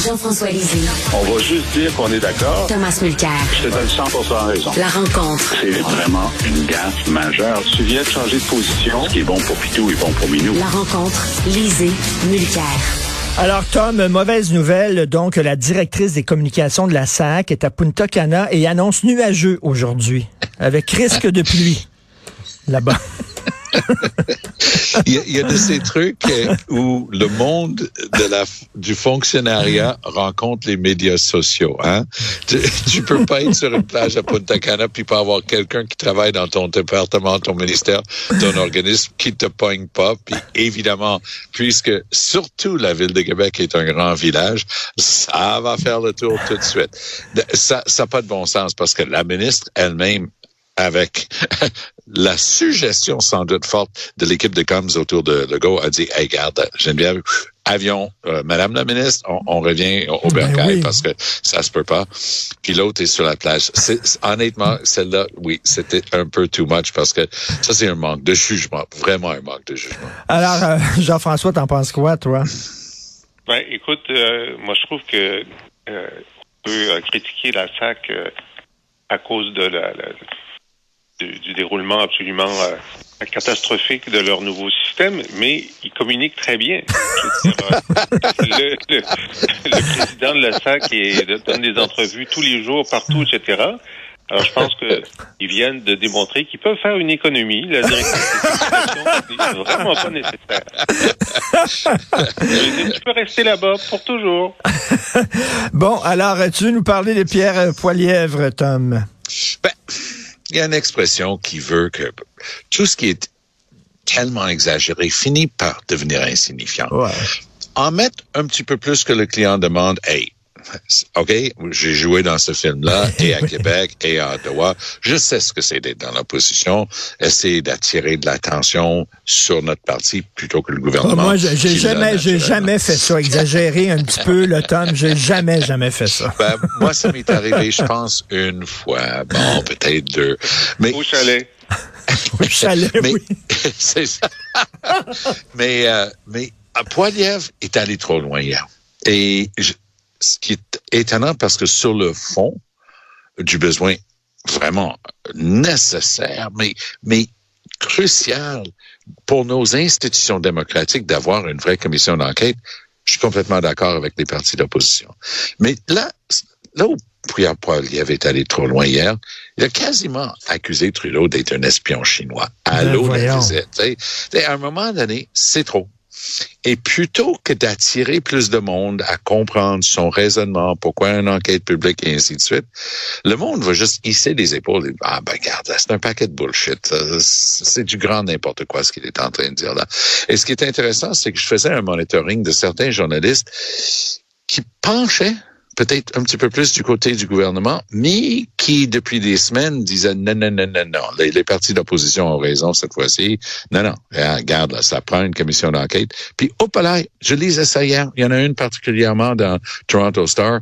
Jean-François Lisée. On va juste dire qu'on est d'accord. Thomas Mulcair. Je te donne 100% raison. La rencontre. C'est vraiment une gaffe majeure. Tu viens de changer de position. Ce qui est bon pour Pitou est bon pour Minou. La rencontre. Lisée. Mulcair. Alors, Tom, mauvaise nouvelle. Donc, la directrice des communications de la SAC est à Punta Cana et annonce nuageux aujourd'hui, avec risque de pluie là-bas. Il, y a, de ces trucs euh, où le monde du fonctionnariat rencontre les médias sociaux. Hein? Tu, tu peux pas être sur une plage à Punta Cana puis pas avoir quelqu'un qui travaille dans ton département, ton ministère, ton organisme qui te pogne pas. Puis évidemment, puisque surtout la ville de Québec est un grand village, ça va faire le tour tout de suite. Ça n'a pas de bon sens parce que la ministre elle-même avec la suggestion sans doute forte de l'équipe de coms autour de Legault a dit, hey, garde, Geneviève, avion, euh, Madame la ministre, on, on revient au, au Ben oui. parce que ça se peut pas. Puis l'autre est sur la plage. C'est, honnêtement, celle-là, oui, c'était un peu too much parce que ça, c'est un manque de jugement, vraiment un manque de jugement. Alors, euh, Jean-François, t'en penses quoi, toi? Ben, écoute, euh, moi, je trouve que euh, on peut euh, critiquer la SAC euh, à cause de la, la du, du, déroulement absolument euh, catastrophique de leur nouveau système, mais ils communiquent très bien. Dire, le, le, le, président de la SAC est, donne des entrevues tous les jours, partout, etc. Alors, je pense qu'ils viennent de démontrer qu'ils peuvent faire une économie. La direction n'est vraiment pas nécessaire. tu peux rester là-bas pour toujours. bon, alors, tu veux nous parler de Pierre Poilièvre, Tom? Ben, il y a une expression qui veut que tout ce qui est tellement exagéré finit par devenir insignifiant. Ouais. En mettre un petit peu plus que le client demande, hey, OK, j'ai joué dans ce film-là, et à Québec, et à Ottawa. Je sais ce que c'est d'être dans l'opposition, essayer d'attirer de l'attention sur notre parti plutôt que le gouvernement. Oh, moi, j'ai jamais, j'ai jamais fait ça. Exagérer un petit peu le Tom, j'ai jamais, jamais fait ça. Ben, moi, ça m'est arrivé, je pense, une fois. Bon, peut-être deux. Mais. Au chalet. Au chalet, mais, oui. c'est ça. mais, euh, mais, Poiliev est allé trop loin hier. Et je, ce qui est étonnant parce que sur le fond du besoin vraiment nécessaire, mais, mais crucial pour nos institutions démocratiques d'avoir une vraie commission d'enquête, je suis complètement d'accord avec les partis d'opposition. Mais là, là où Pierre Poilievre est allé trop loin hier, il a quasiment accusé Trudeau d'être un espion chinois à Ben la visite. À un moment donné, c'est trop. Et plutôt que d'attirer plus de monde à comprendre son raisonnement, pourquoi une enquête publique et ainsi de suite, le monde va juste hisser les épaules et ah ben regarde, c'est un paquet de bullshit. C'est du grand n'importe quoi ce qu'il est en train de dire là. Et ce qui est intéressant, c'est que je faisais un monitoring de certains journalistes qui penchaient peut-être un petit peu plus du côté du gouvernement, mais qui, depuis des semaines, disaient non, non, non, non, non. Les, les partis d'opposition ont raison cette fois-ci. Non, non. Regarde, là, ça prend une commission d'enquête. Puis, hop là, je lisais ça hier. Il y en a une particulièrement dans Toronto Star.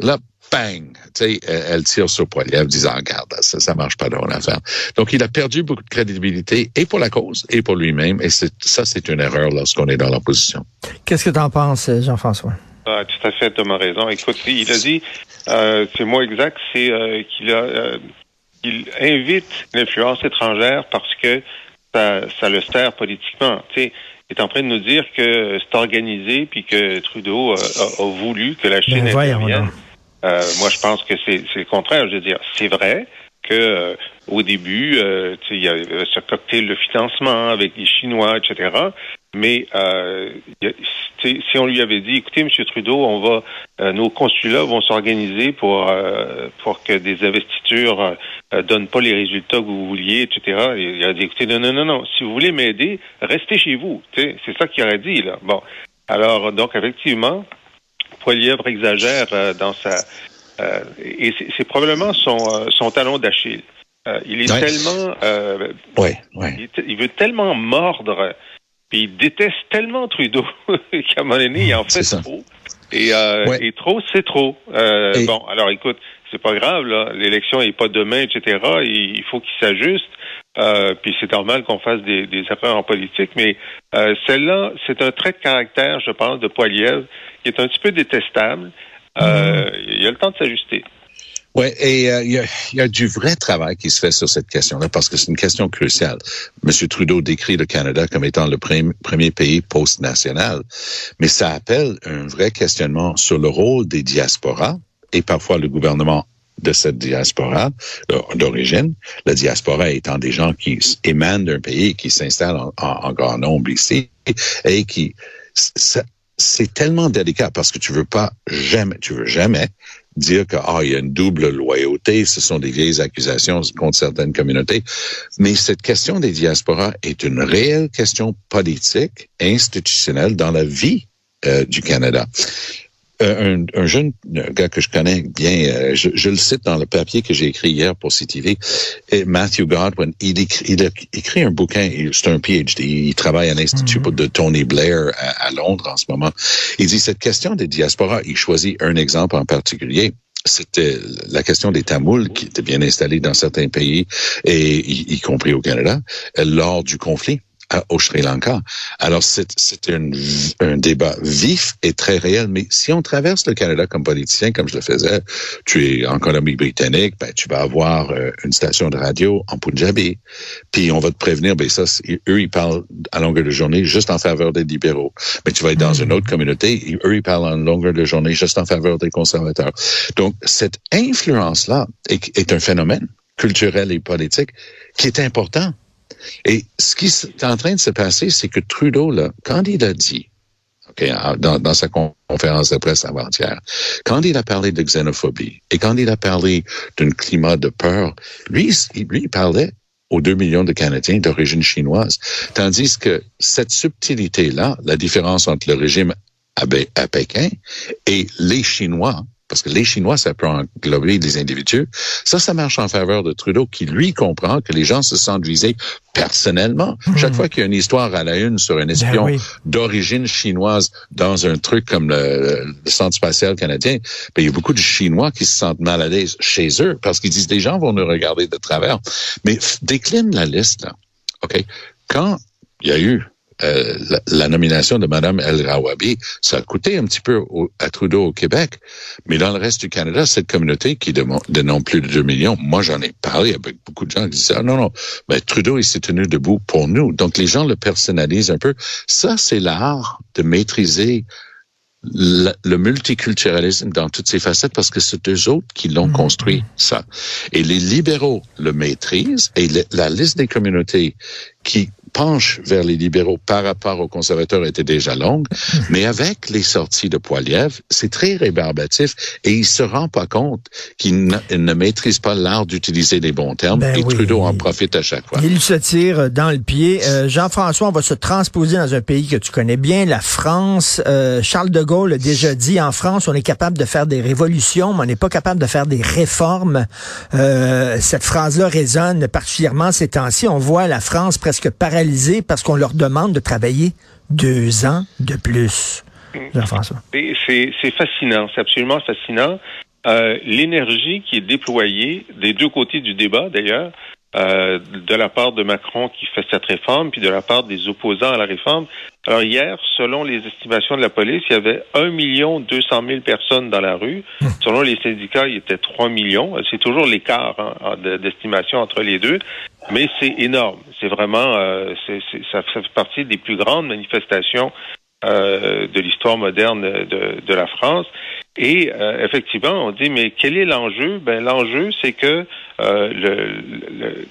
Là, bang, tu sais, elle tire sur Poiliev, disant, regarde, ça, ça marche pas dans l'affaire. Donc, il a perdu beaucoup de crédibilité, et pour la cause, et pour lui-même, et ça, c'est une erreur lorsqu'on est dans l'opposition. Qu'est-ce que tu en penses, Jean-François? Ah, tout à fait, Thomas raison. Écoute, il a dit, euh, c'est moi exact, c'est euh, qu'il a, euh, il invite l'influence étrangère parce que ça, ça le sert politiquement. Il est en train de nous dire que c'est organisé puis que Trudeau a, a, a voulu que la Chine Ben, intervienne. Euh, moi, je pense que c'est le contraire. Je veux dire, c'est vrai que euh, au début, euh, il y a ce cocktail de financement avec les Chinois, etc. Mais euh, si on lui avait dit, écoutez, M. Trudeau, on va, euh, nos consulats vont s'organiser pour euh, pour que des investitures euh, donnent pas les résultats que vous vouliez, etc. Et il a dit, écoutez, non, non, non, non, si vous voulez m'aider, restez chez vous. C'est ça qu'il aurait dit là. Bon, alors donc effectivement, Poilièvre exagère euh, dans sa euh, et c'est probablement son euh, son talon d'Achille. Euh, il est Ouais. tellement euh, il, est- il veut tellement mordre, puis il déteste tellement Trudeau qu'à un moment donné, il en fait trop. Et, euh, Ouais. et trop, c'est trop. Euh, Et- Bon, alors écoute, c'est pas grave, là. L'élection est pas demain, etc. Il, faut qu'il s'ajuste. Euh, puis c'est normal qu'on fasse des, des erreurs en politique, mais euh, celle-là, c'est un trait de caractère, je pense, de Poilievre, qui est un petit peu détestable. Euh, Il a le temps de s'ajuster. Oui, et euh, il y, a, y a du vrai travail qui se fait sur cette question-là parce que c'est une question cruciale. Monsieur Trudeau décrit le Canada comme étant le premier pays post-national, mais ça appelle un vrai questionnement sur le rôle des diasporas et parfois le gouvernement de cette diaspora d'origine, la diaspora étant des gens qui émanent d'un pays, qui s'installent en, en- grand nombre ici et qui c'est tellement délicat parce que tu veux pas jamais, tu veux jamais dire que ah il y a une double loyauté, ce sont des vieilles accusations contre certaines communautés, mais cette question des diasporas est une réelle question politique, institutionnelle dans la vie euh, du Canada. Euh, un, un jeune gars que je connais bien, euh, je, je le cite dans le papier que j'ai écrit hier pour CTV, Matthew Godwin, il écrit, il a écrit un bouquin, c'est un PhD, il travaille à l'Institut de Tony Blair à, à Londres en ce moment. Il dit cette question des diasporas, il choisit un exemple en particulier. C'était la question des Tamouls qui étaient bien installés dans certains pays, et y, y compris au Canada, lors du conflit à- au Sri Lanka. Alors, c'est c'est un, un débat vif et très réel, mais si on traverse le Canada comme politicien, comme je le faisais, tu es en Colombie-Britannique, ben, tu vas avoir euh, une station de radio en Punjabi, puis on va te prévenir, ben ça, eux, ils parlent à longueur de journée juste en faveur des libéraux. Mais tu vas être dans une autre communauté, et eux, ils parlent en longueur de journée juste en faveur des conservateurs. Donc, cette influence-là est, est un phénomène culturel et politique qui est important. Et ce qui est en train de se passer, c'est que Trudeau, là, quand il a dit, dans, sa con- conférence de presse avant-hier, quand il a parlé de xénophobie et quand il a parlé d'un climat de peur, lui, lui, il parlait aux deux millions de Canadiens d'origine chinoise. Tandis que cette subtilité-là, la différence entre le régime à Pékin et les Chinois, parce que les Chinois, ça peut englober des individus, ça, ça marche en faveur de Trudeau, qui lui comprend que les gens se sentent visés personnellement. Chaque fois qu'il y a une histoire à la une sur un espion oui. d'origine chinoise dans un truc comme le, le Centre spatial canadien, ben, il y a beaucoup de Chinois qui se sentent mal à l'aise chez eux parce qu'ils disent, les gens vont nous regarder de travers. Mais décline la liste, là. OK? Quand il y a eu euh, la, la nomination de Mme El Rawabi, ça a coûté un petit peu au- à Trudeau au Québec, mais dans le reste du Canada, cette communauté qui dénombre plus de 2 millions, moi j'en ai parlé avec beaucoup de gens qui disaient, ah, non, non, ben, Trudeau, il s'est tenu debout pour nous. Donc les gens le personnalisent un peu. Ça, c'est l'art de maîtriser le, le multiculturalisme dans toutes ses facettes parce que c'est eux autres qui l'ont construit, ça. Et les libéraux le maîtrisent et le- la liste des communautés qui penchent vers les libéraux par rapport aux conservateurs était déjà longue, mais avec les sorties de Poiliev, c'est très rébarbatif et il se rend pas compte qu'il ne, maîtrise pas l'art d'utiliser les bons termes Ben et oui. Trudeau en profite à chaque fois. Il se tire dans le pied. Euh, Jean-François, on va se transposer dans un pays que tu connais bien, la France. Euh, Charles de Gaulle a déjà dit, en France, on est capable de faire des révolutions, mais on n'est pas capable de faire des réformes. Euh, cette phrase-là résonne particulièrement ces temps-ci. On voit la France presque parce qu'on leur demande de travailler deux ans de plus. Jean-François. C'est c'est fascinant, c'est absolument fascinant. Euh, L'énergie qui est déployée des deux côtés du débat, d'ailleurs, euh, de la part de Macron qui fait cette réforme, puis de la part des opposants à la réforme. Alors hier, selon les estimations de la police, il y avait 1 million 200 000 personnes dans la rue. Selon les syndicats, il y était 3 millions. C'est toujours l'écart hein, de- d'estimation entre les deux, mais c'est énorme. C'est vraiment, euh, c'est- ça, ça fait partie des plus grandes manifestations euh, de l'histoire moderne de, de la France. Et euh, effectivement, on dit, mais quel est l'enjeu? Ben, l'enjeu, c'est que euh, le,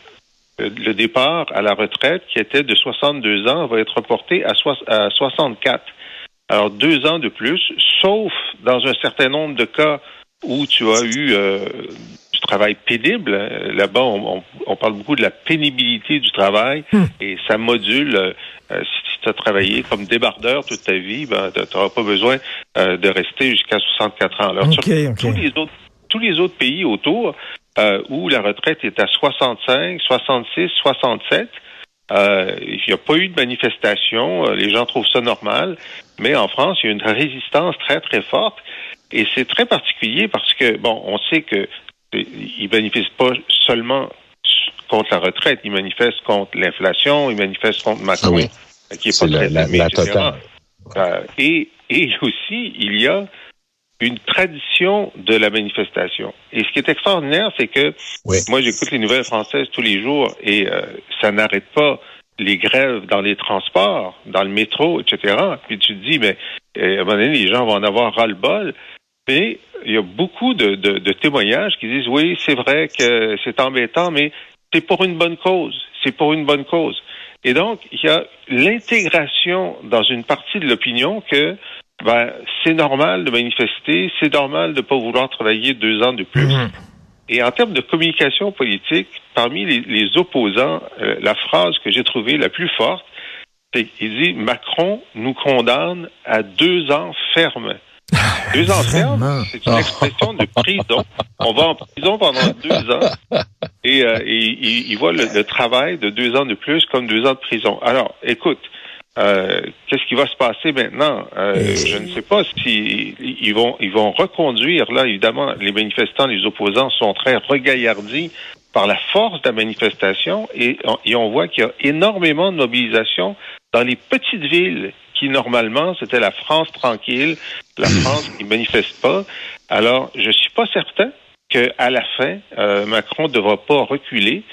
le- départ à la retraite, qui était de 62 ans, va être reporté à, soix- à 64. Alors, deux ans de plus, sauf dans un certain nombre de cas où tu as eu du travail pénible. Là-bas, on, on- on parle beaucoup de la pénibilité du travail et ça module. euh, si tu as travaillé comme débardeur toute ta vie, ben, tu n'auras pas besoin euh, de rester jusqu'à 64 ans. Alors, sur tous les autres tous les autres pays autour euh, où la retraite est à 65, 66, 67, euh, il n'y a pas eu de manifestation. euh, Les gens trouvent ça normal. Mais en France, il y a une résistance très, très forte. Et c'est très particulier parce que, bon, on sait que ils manifestent pas seulement contre la retraite, ils manifestent contre l'inflation, ils manifestent contre Macron, Ah oui. Qui est pas la- très la- aimé, la etc. totale. Euh, et, et aussi, il y a une tradition de la manifestation. Et ce qui est extraordinaire, c'est que Oui. moi, j'écoute les nouvelles françaises tous les jours et euh, ça n'arrête pas les grèves dans les transports, dans le métro, etc. Puis tu te dis, mais euh, à un moment donné, les gens vont en avoir ras-le-bol. Mais il y a beaucoup de, de- de témoignages qui disent, oui, c'est vrai que c'est embêtant, mais c'est pour une bonne cause. C'est pour une bonne cause. Et donc, il y a l'intégration dans une partie de l'opinion que ben, c'est normal de manifester, c'est normal de ne pas vouloir travailler deux ans de plus. Mhm. Et en termes de communication politique, parmi les, les opposants, euh, la phrase que j'ai trouvée la plus forte, c'est qu'il dit Macron nous condamne à deux ans ferme. Deux ans ferme, c'est une expression de prison. On va en prison pendant deux ans et, euh, et il, il voit le, le travail de deux ans de plus comme deux ans de prison. Alors, écoute, euh, qu'est-ce qui va se passer maintenant? Euh, Je ne sais pas si ils vont ils vont reconduire là. Évidemment, les manifestants, les opposants sont très regaillardis par la force de la manifestation et on, et on voit qu'il y a énormément de mobilisation dans les petites villes qui normalement c'était la France tranquille, la France qui manifeste pas. Alors, je suis pas certain que à la fin, euh, Macron ne devra pas reculer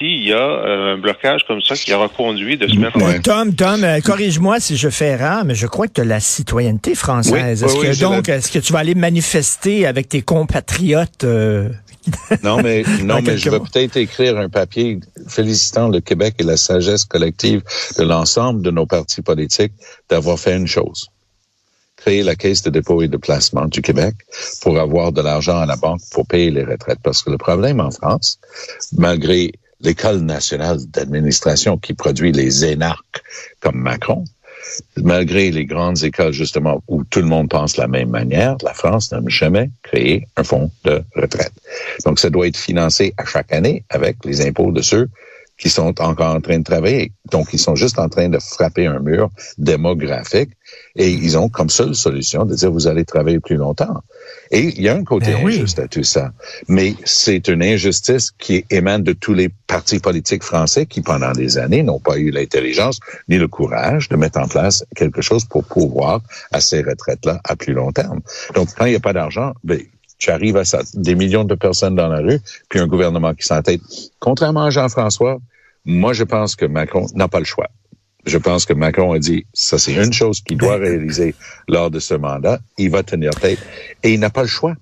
s'il y a euh, un blocage comme ça qui aura conduit de se mettre en Ouais. Tom, Tom, euh, corrige-moi si je fais erreur, mais je crois que tu as la citoyenneté française. Oui, est-ce oui, que oui, donc, est-ce que tu vas aller manifester avec tes compatriotes euh, Non, mais, non, mais je vais peut-être écrire un papier félicitant le Québec et la sagesse collective de l'ensemble de nos partis politiques d'avoir fait une chose. Créer la Caisse de dépôt et de placement du Québec pour avoir de l'argent à la banque pour payer les retraites. Parce que le problème en France, malgré l'École nationale d'administration qui produit les énarques comme Macron, malgré les grandes écoles, justement, où tout le monde pense de la même manière, la France n'a jamais créé un fonds de retraite. Donc, ça doit être financé à chaque année avec les impôts de ceux qui sont encore en train de travailler. Donc, ils sont juste en train de frapper un mur démographique et ils ont comme seule solution de dire vous allez travailler plus longtemps. Et il y a un côté Ben oui. injuste à tout ça. Mais c'est une injustice qui émane de tous les partis politiques français qui, pendant des années, n'ont pas eu l'intelligence ni le courage de mettre en place quelque chose pour pouvoir à ces retraites-là à plus long terme. Donc, quand il n'y a pas d'argent, ben, tu arrives à ça, des millions de personnes dans la rue, puis un gouvernement qui s'entête. Contrairement à Jean-François, moi, je pense que Macron n'a pas le choix. Je pense que Macron a dit, ça c'est une chose qu'il doit réaliser lors de ce mandat. Il va tenir tête et il n'a pas le choix.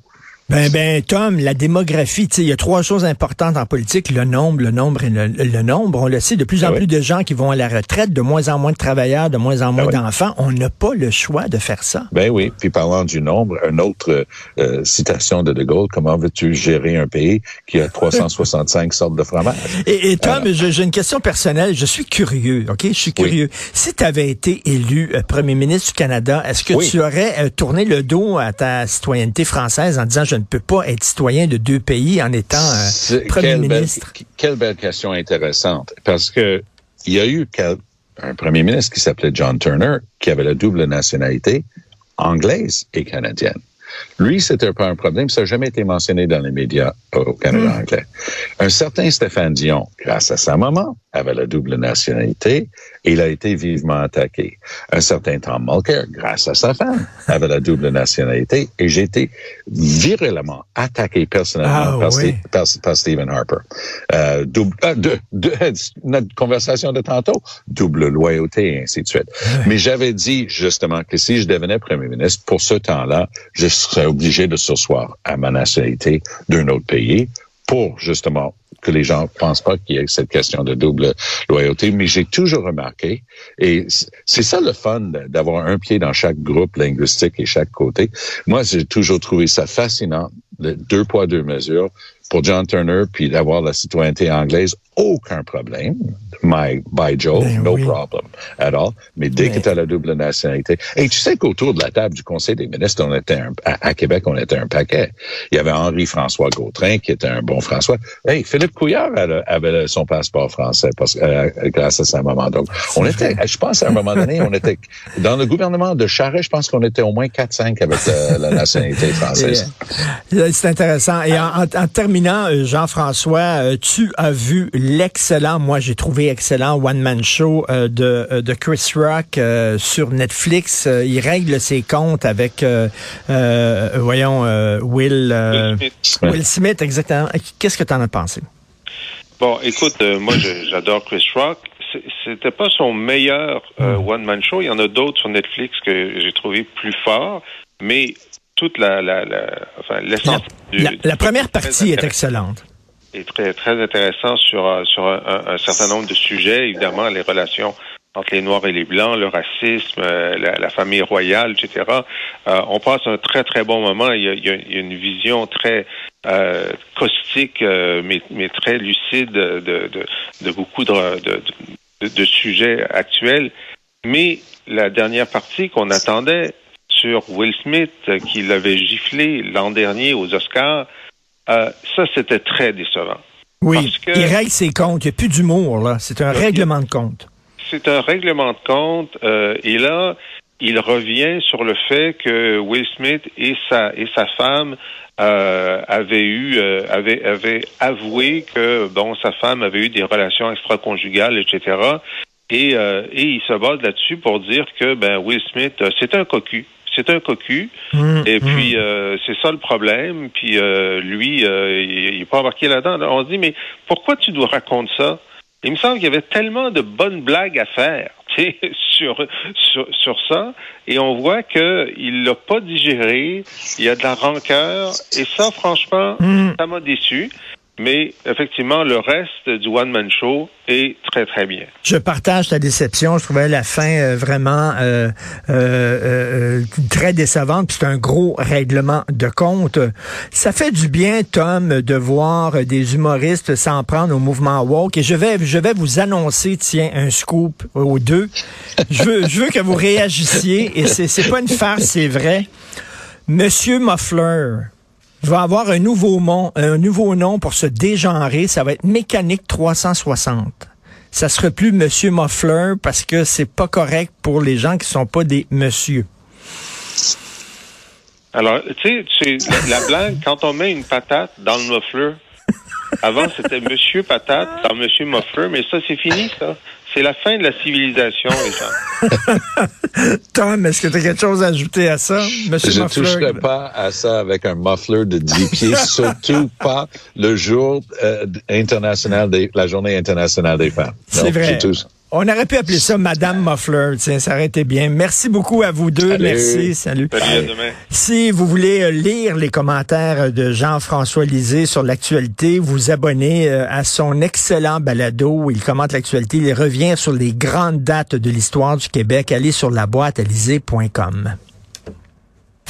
Ben, ben, Tom, la démographie, tu sais, il y a trois choses importantes en politique, le nombre, le nombre et le, le nombre. On le sait, de plus en Ah oui. plus de gens qui vont à la retraite, de moins en moins de travailleurs, de moins en moins Ah oui. d'enfants. On n'a pas le choix de faire ça. Ben oui. Puis parlant du nombre, une autre euh, citation de De Gaulle, comment veux-tu gérer un pays qui a 365 sortes de fromage? Et, et Tom, j'ai une question personnelle. Je suis curieux, OK? Je suis Oui. curieux. Si tu avais été élu euh, premier ministre du Canada, est-ce que tu aurais euh, tourné le dos à ta citoyenneté française en disant je ne peux pas être citoyen de deux pays en étant euh, premier quelle belle- ministre? quelle belle question intéressante. Parce que il y a eu un premier ministre qui s'appelait John Turner, qui avait la double nationalité anglaise et canadienne. Lui, c'était pas un problème. Ça n'a jamais été mentionné dans les médias au Canada anglais. Un certain Stéphane Dion, grâce à sa maman, avait la double nationalité et il a été vivement attaqué. Un certain Tom Mulcair, grâce à sa femme, avait la double nationalité et j'ai été virulemment attaqué personnellement Ah, par, oui. Ste- par, par Stephen Harper. Euh, double, euh, de, de- notre conversation de tantôt, double loyauté et ainsi de suite. Mais j'avais dit justement que si je devenais premier ministre, pour ce temps-là, je serais obligé de sursoir à ma nationalité d'un autre pays pour justement que les gens pensent pas qu'il y ait cette question de double loyauté, mais j'ai toujours remarqué, et c'est ça le fun d'avoir un pied dans chaque groupe linguistique et chaque côté. Moi, j'ai toujours trouvé ça fascinant, deux poids, deux mesures pour John Turner, puis d'avoir la citoyenneté anglaise, aucun problème. My, by Joe, Ben no oui. problem at all. Mais dès Mais- que tu as la double nationalité. Et tu sais qu'autour de la table du Conseil des ministres, on était un, à, à Québec, on était un paquet. Il y avait Henri-François Gautrin, qui était un bon François. Hey, Philippe Couillard avait, avait son passeport français parce, euh, grâce à sa maman. Donc, on était, je pense, à un moment donné, on était, dans le gouvernement de Charest, je pense qu'on était au moins 4-5 avec la, la nationalité française. Euh, C'est intéressant. Et en, en- en terminant, euh, Jean-François, euh, tu as vu l'excellent, moi j'ai trouvé excellent One Man Show euh, de, euh, de Chris Rock euh, sur Netflix. Il règle ses comptes avec, voyons, Will, Will Smith. Will Smith, exactement. Qu'est-ce que tu en as pensé? Bon, écoute, moi, j'adore Chris Rock. C'était pas son meilleur euh, Hmm. one-man show. Il y en a d'autres sur Netflix que j'ai trouvé plus forts, mais toute la, la, la enfin, La, l'essence la- première partie est excellente. Est très, très intéressant sur, euh, sur un, un- un certain nombre de sujets, évidemment, les relations entre les Noirs et les Blancs, le racisme, euh, la, la famille royale, etc. Euh, on passe un très, très bon moment. Il y a, il y a- une vision très euh, caustique, euh, mais, mais très lucide de, de, de beaucoup de, de, de- sujets actuels. Mais la dernière partie qu'on attendait sur Will Smith, qui l'avait giflé l'an dernier aux Oscars, euh, ça, c'était très décevant. Oui, que- il règle ses comptes. Il n'y a plus d'humour, là. C'est un règlement de compte. C'est un règlement de compte. euh, et là, il revient sur le fait que Will Smith et sa et sa femme euh, avaient eu euh, avoué que bon sa femme avait eu des relations extra-conjugales, etc. Et, euh, et il se base là-dessus pour dire que ben Will Smith c'est un cocu. C'est un cocu. Hum, Et puis, euh, c'est ça le problème. Puis, euh, lui, euh, il n'est pas embarqué là-dedans. On se dit, mais pourquoi tu nous racontes ça? Il me semble qu'il y avait tellement de bonnes blagues à faire sur, sur, sur ça. Et on voit qu'il l'a pas digéré. Il y a de la rancœur. Et ça, franchement, Hum. ça m'a déçu. Mais effectivement, le reste du one-man show est très, très bien. Je partage ta déception. Je trouvais la fin euh, vraiment euh, euh, très décevante. C'est un gros règlement de compte. Ça fait du bien, Tom, de voir des humoristes s'en prendre au mouvement woke. Et je vais, je vais vous annoncer, tiens, un scoop aux deux. Je veux, je veux que vous réagissiez. Et c'est pas une farce, c'est vrai. Monsieur Muffler va avoir un nouveau, nom pour se dégenrer. Ça va être Mécanique 360. Ça sera plus Monsieur Muffler parce que c'est pas correct pour les gens qui sont pas des monsieur. Alors, tu sais, la, la blague, quand on met une patate dans le muffler, avant c'était Monsieur Patate dans Monsieur Muffler, mais ça, c'est fini, ça. C'est la fin de la civilisation, les gens. Tom, est-ce que tu as quelque chose à ajouter à ça, Monsieur Je ne toucherai pas à ça avec un muffler de 10 pieds, surtout pas le jour euh, international des, la journée internationale des femmes. C'est vrai. je touche. On aurait pu appeler ça Madame Muffler. Tiens, ça aurait été bien. Merci beaucoup à vous deux. Merci. Salut. Salut, à demain. Si vous voulez euh, lire les commentaires de Jean-François Lisée sur l'actualité, vous abonnez euh, à son excellent balado où il commente l'actualité. Il revient sur les grandes dates de l'histoire du Québec. Allez sur la boîte à